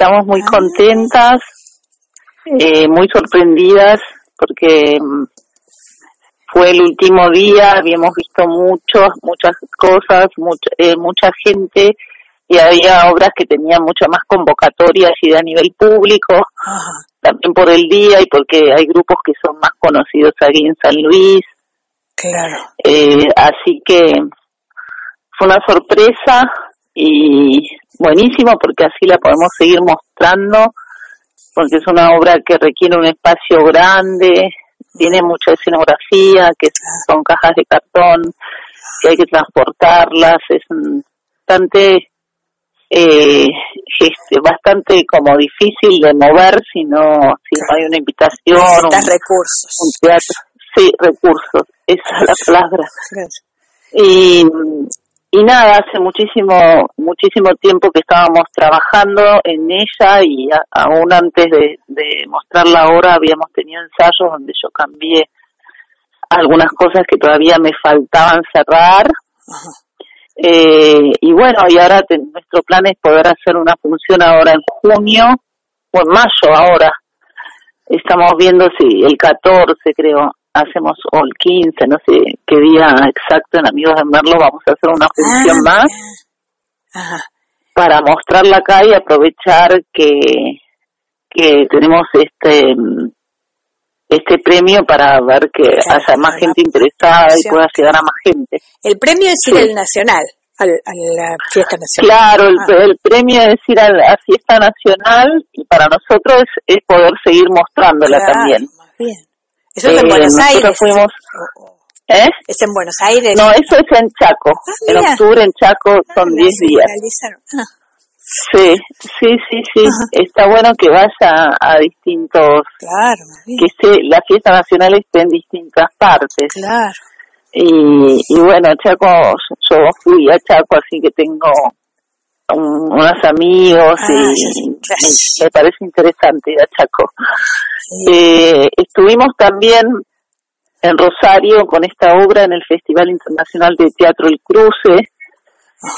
estamos muy ah. contentas, eh, muy sorprendidas porque mm, fue el último día, habíamos visto muchos, muchas cosas, mucha, eh, mucha gente y había obras que tenían muchas más convocatorias y de a nivel público, también por el día y porque hay grupos que son más conocidos aquí en San Luis. Claro. Eh, así que fue una sorpresa y buenísimo porque así la podemos seguir mostrando porque es una obra que requiere un espacio grande, tiene mucha escenografía, que son cajas de cartón, que hay que transportarlas, es bastante eh, bastante como difícil de mover si no si no hay una invitación un, recursos. un teatro. Sí recursos esa es la palabra. Y y nada, hace muchísimo, muchísimo tiempo que estábamos trabajando en ella y aún antes de, de mostrar la obra habíamos tenido ensayos donde yo cambié algunas cosas que todavía me faltaban cerrar. Eh, y bueno, y ahora nuestro plan es poder hacer una función ahora en junio o en mayo ahora. Estamos viendo si el 14 creo hacemos o el 15, no sé qué día exacto en Amigos de Merlo vamos a hacer una función ah, más para mostrarla acá y aprovechar que que tenemos este este premio para ver que haya más gente interesada y pueda llegar a más gente. El premio es ir al nacional, a la fiesta nacional. Claro, el, ah. el, premio es ir a la fiesta nacional y para nosotros es, poder seguir mostrándola también. Bien. Eso es en eh, Buenos Aires. Fuimos, ¿Eh? ¿Es en Buenos Aires? No, eso es en Chaco. Ah, en octubre en Chaco ah, son 10 días. Ah. Sí, sí, sí, sí. Está bueno que vaya a distintos. Claro. Que esté, la fiesta nacional esté en distintas partes. Claro. Y, y bueno, Chaco, yo fui a Chaco, así que tengo unos amigos y me, parece interesante ir a Chaco. Eh, estuvimos también en Rosario con esta obra en el Festival Internacional de Teatro El Cruce,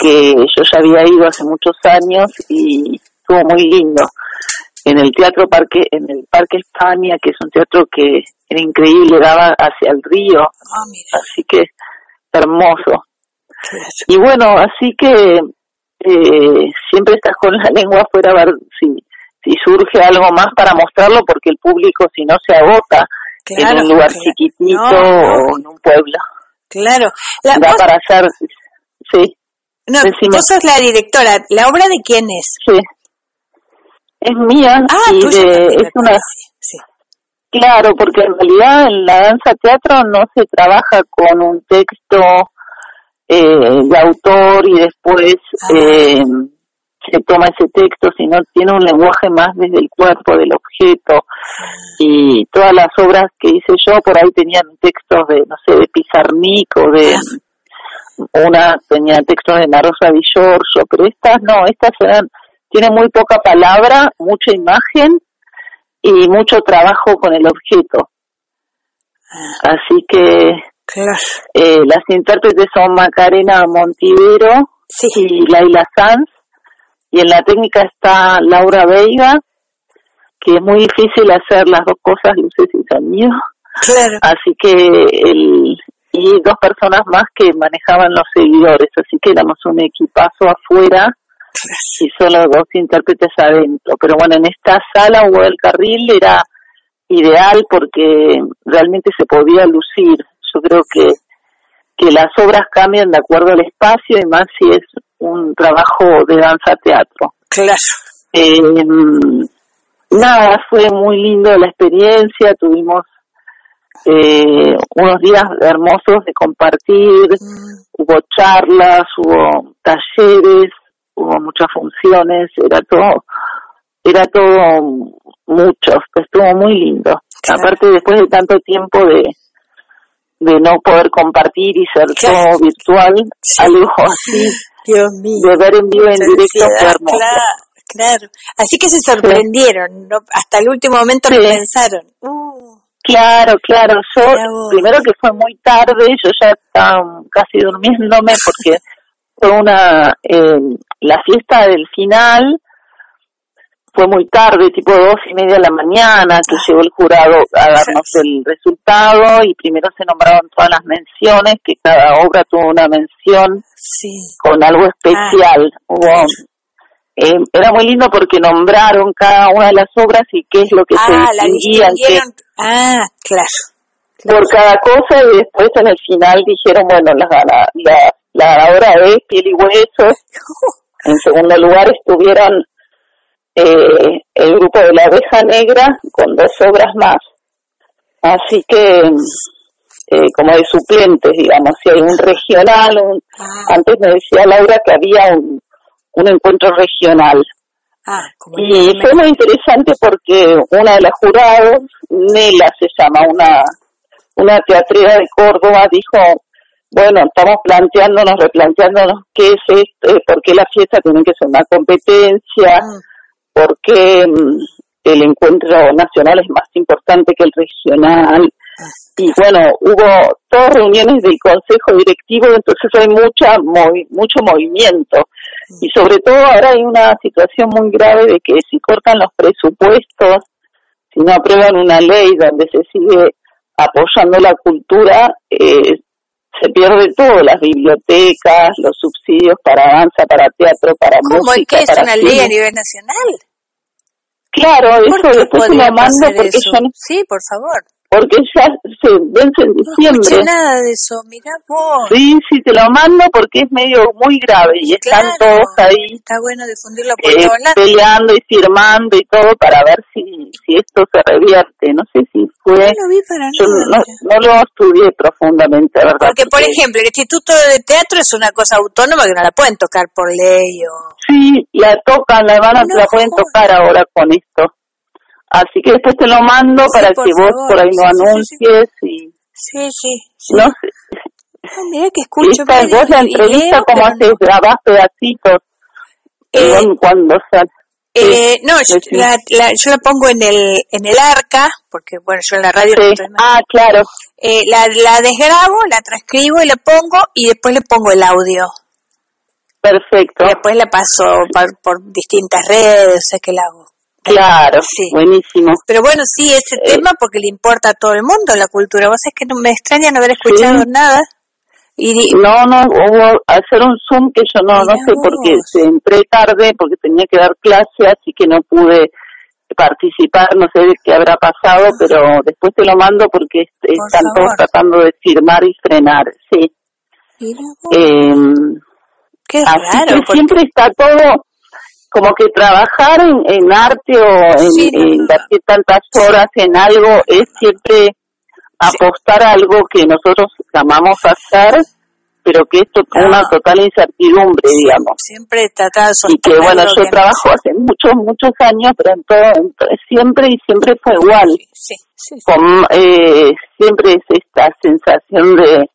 que yo ya había ido hace muchos años y estuvo muy lindo. En el Teatro Parque, en el Parque España, que es un teatro que era increíble, daba hacia el río, ah, así que hermoso. Y bueno, así que eh, siempre estás con la lengua afuera a ver si, si surge algo más para mostrarlo, porque el público, si no, se agota en un lugar chiquitito o en un pueblo. Claro. La, para hacer, sí. No, vos sos la directora. ¿La obra de quién es? Sí. Es mía. Ah, y es una... Sí. Claro, porque en realidad en la danza teatro no se trabaja con un texto eh, de autor y después eh, se toma ese texto, sino tiene un lenguaje más desde el cuerpo del objeto. Y todas las obras que hice yo por ahí tenían textos de, no sé, de Pizarnik o de... Una tenía textos de Narosa Di Giorgio, pero estas no, estas eran, tienen muy poca palabra, mucha imagen y mucho trabajo con el objeto. Ah. Así que eh, las intérpretes son Macarena Montivero y Laila Sanz. Y en la técnica está Laura Veiga, que es muy difícil hacer las dos cosas, luces y sonido. Así que el, y dos personas más que manejaban los seguidores, así que éramos un equipazo afuera y solo dos intérpretes adentro. Pero bueno, en esta sala hubo el carril era ideal porque realmente se podía lucir yo creo que, que las obras cambian de acuerdo al espacio y más si es un trabajo de danza teatro. Claro. Eh, nada, fue muy lindo la experiencia, tuvimos eh, unos días hermosos de compartir, mm. hubo charlas, hubo talleres, hubo muchas funciones, era todo, era todo mucho, estuvo muy lindo. Aparte después de tanto tiempo de, de no poder compartir y ser todo virtual, algo así. Dios mío. De ver en vivo en directo Claro, Así que se sorprendieron, ¿no? hasta el último momento lo pensaron. Uh. Claro, claro. Yo, primero que fue muy tarde, yo ya estaba casi durmiéndome porque fue una, eh, la fiesta del final fue muy tarde, tipo dos y media de la mañana, que llegó el jurado a darnos el resultado y primero se nombraron todas las menciones, que cada obra tuvo una mención con algo especial. Hubo, eh, era muy lindo porque nombraron cada una de las obras y qué es lo que se ah, distinguían. ah, claro, Por cada cosa y después en el final dijeron, bueno, la, la, la, la obra es Piel y Huesos. En segundo lugar estuvieron eh, el grupo de la abeja negra con dos obras más. Así que, eh, como de suplentes, digamos, si hay un regional, ah. antes me decía Laura que había un, un encuentro regional. Ah, y fue muy interesante porque una de las jurados, Nela se llama, una, una teatrera de Córdoba, dijo, bueno, estamos planteándonos, replanteándonos qué es esto, por qué la fiesta tiene que ser una competencia, ah porque mm, el encuentro nacional es más importante que el regional. Y bueno, hubo todas reuniones del consejo directivo, entonces hay mucha mucho movimiento. Y sobre todo ahora hay una situación muy grave de que si cortan los presupuestos, si no aprueban una ley donde se sigue apoyando la cultura, eh, se pierde todo, las bibliotecas, los subsidios para danza, para teatro, para ¿Cómo música. ¿Es que es una ley a nivel nacional? Claro, eso después se lo mando porque yo Sí, por favor porque ya se vence en diciembre. No nada de eso, mira vos. Sí, sí, te lo mando porque es medio muy grave y están todos ahí. Está bueno difundirlo por eh, Peleando y firmando y todo para ver si, si esto se revierte. No sé si fue. No lo vi para Yo nada, no, lo estudié profundamente, ¿verdad? Porque, por ejemplo, el Instituto de Teatro es una cosa autónoma que no la pueden tocar por ley o. Sí, la tocan, la van a, la pueden tocar ahora con esto. Así que después te lo mando para que vos por ahí lo anuncies y... Sí, sí. No sé. Ah, mira que escucho. Esta, vos la entrevista como haces, grabás pedacitos. Eh, cuando sale. Eh, no, yo la, yo la pongo en el en el arca, porque bueno, yo en la radio Ah, claro. Eh, la, la desgrabo, la transcribo y la pongo y después le pongo el audio. Perfecto. Después la paso por, por distintas redes, o sea que la hago. Claro, sí. buenísimo. Pero bueno, sí, ese eh, tema porque le importa a todo el mundo la cultura. Vos es que no me extraña no haber escuchado nada. Y no, no, hubo hacer un Zoom que yo no, no sé porque se entré tarde porque tenía que dar clase, así que no pude participar, no sé qué habrá pasado, pero después te lo mando porque están todos tratando de firmar y frenar, sí. Eh, Qué así que siempre está todo como que trabajar en, arte o en, invertir tantas horas en algo es siempre apostar a algo que nosotros llamamos hacer, pero que es una total incertidumbre, digamos. Siempre tratar Y que bueno, yo trabajo hace muchos, muchos años, pero en todo, siempre y siempre fue igual. Con, eh, siempre es esta sensación de,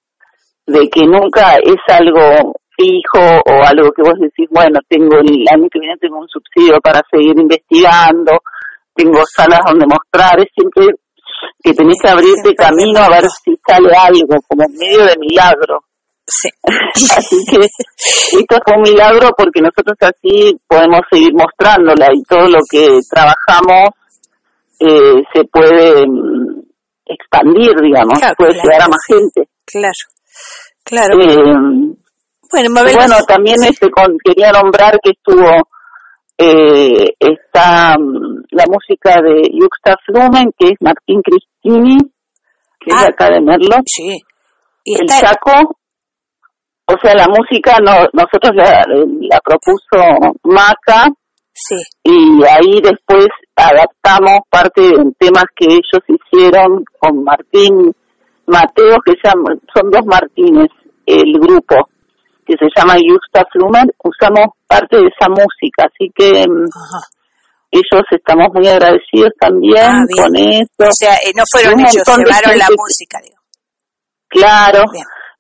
de que nunca es algo fijo o algo que vos decís, bueno, tengo el año que viene tengo un subsidio para seguir investigando, tengo salas donde mostrar, es siempre que tenés que abrirte camino a ver si sale algo, como medio de milagro. Sí. así que esto fue un milagro porque nosotros así podemos seguir mostrándola y todo lo que trabajamos eh, se puede mm, expandir, digamos, puede llegar a más gente. Claro, claro. Eh, bueno, también este, quería nombrar que estuvo eh, está mm, la música de Yuxta Flumen, que es Martín Cristini, que es de ah, acá de Merlo. Sí. el Chaco, o sea, la música no, nosotros la, la propuso Maca. Sí. Y ahí después adaptamos parte de temas que ellos hicieron con Martín Mateo, que son dos Martínez, el grupo que se llama Justa Flumer, usamos parte de esa música, así que mm, ellos estamos muy agradecidos también ah, con eso. O sea, eh, no fueron ellos, llevaron la música, digo. Claro.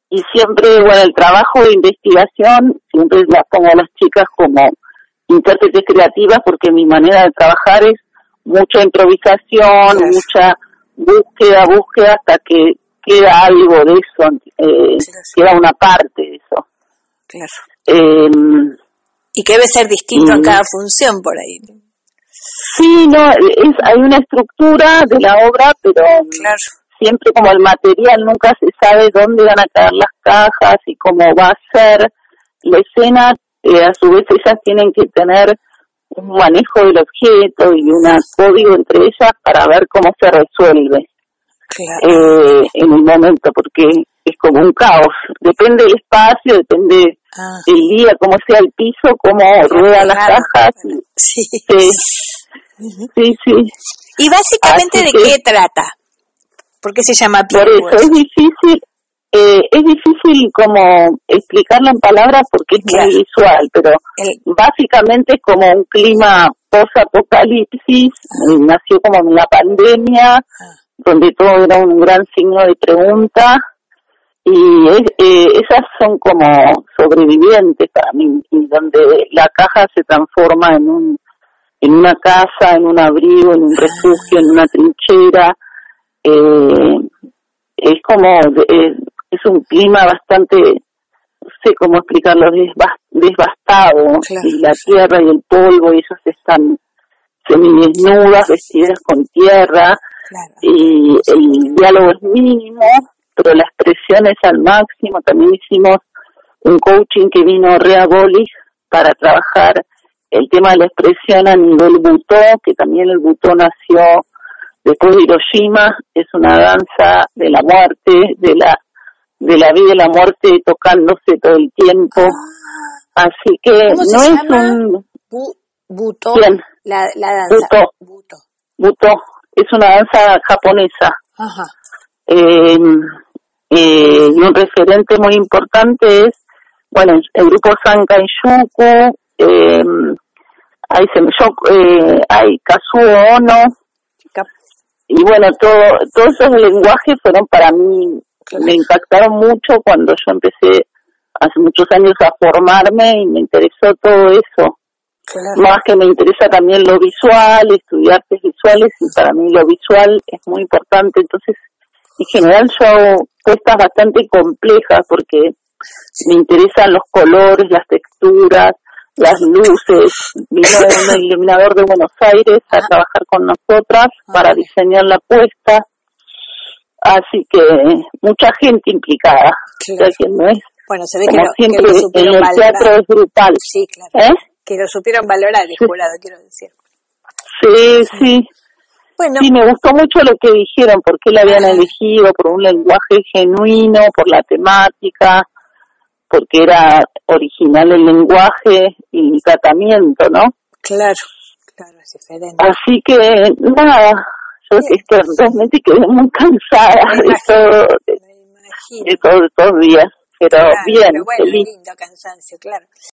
Y siempre, bueno, el trabajo de investigación, siempre las pongo a las chicas como intérpretes creativas porque mi manera de trabajar es mucha improvisación, mucha búsqueda, búsqueda hasta que queda algo de eso, eh, queda una parte de eso. Claro. Em, y que debe ser distinto en cada función por ahí. Sí, no, es, hay una estructura de la obra, pero siempre como el material nunca se sabe dónde van a caer las cajas y cómo va a ser la escena, eh, a su vez ellas tienen que tener un manejo del objeto y un código entre ellas para ver cómo se resuelve eh, en el momento, porque es como un caos. Depende del espacio, depende ah. del día, cómo sea el piso, cómo ruedan las cajas. Sí. Sí, sí. ¿Y básicamente de qué trata? ¿Por qué se llama Por eso es difícil, eh, es difícil como explicarlo en palabras porque es muy visual, pero básicamente es como un clima post-apocalipsis, ah. nació como en la pandemia, ah. donde todo era un gran signo de pregunta, y eh, esas son como sobrevivientes para mí, y donde la caja se transforma en un en una casa, en un abrigo, en un refugio, en una trinchera. Eh, es como, es un clima bastante, no sé cómo explicarlo, desbastado. Y la tierra y el polvo, y ellos están semidesnudas, vestidas con tierra. Y el diálogo es mínimo, pero la expresión es al máximo. También hicimos un coaching que vino Rea para trabajar el tema de la expresión a nivel butó, que también el butó nació después de Hiroshima, es una danza de la muerte, de la de la vida y la muerte tocándose todo el tiempo. Ah. Así que no es un butó, La, la danza. Butó. Butó. Es una danza japonesa. Ajá. Eh, eh, y un referente muy importante es, bueno, el grupo Sankai Shuku, eh, hay, eh, hay Kazuo Ono, y bueno, todo, todos esos lenguajes fueron para mí, me impactaron mucho cuando yo empecé hace muchos años a formarme y me interesó todo eso. Más que me interesa también lo visual, estudiar artes visuales y para mí lo visual es muy importante. Entonces, en general yo hago puestas bastante complejas porque me interesan los colores, las texturas, las luces. Vino un iluminador de Buenos Aires a trabajar con nosotras para diseñar la puesta. Así que mucha gente implicada. bueno, se ve que lo, siempre, en el teatro es brutal. Sí, claro. ¿Eh? Que lo supieron valorar el jurado, quiero decir. Sí, sí. Bueno. Sí, me gustó mucho lo que dijeron, porque la habían elegido por un lenguaje genuino, por la temática, porque era original el lenguaje y el tratamiento, ¿no? Claro, claro, es diferente. Así que, nada, yo es que realmente quedé muy cansada de todo, de, todos estos días, pero bien, feliz. lindo cansancio, claro.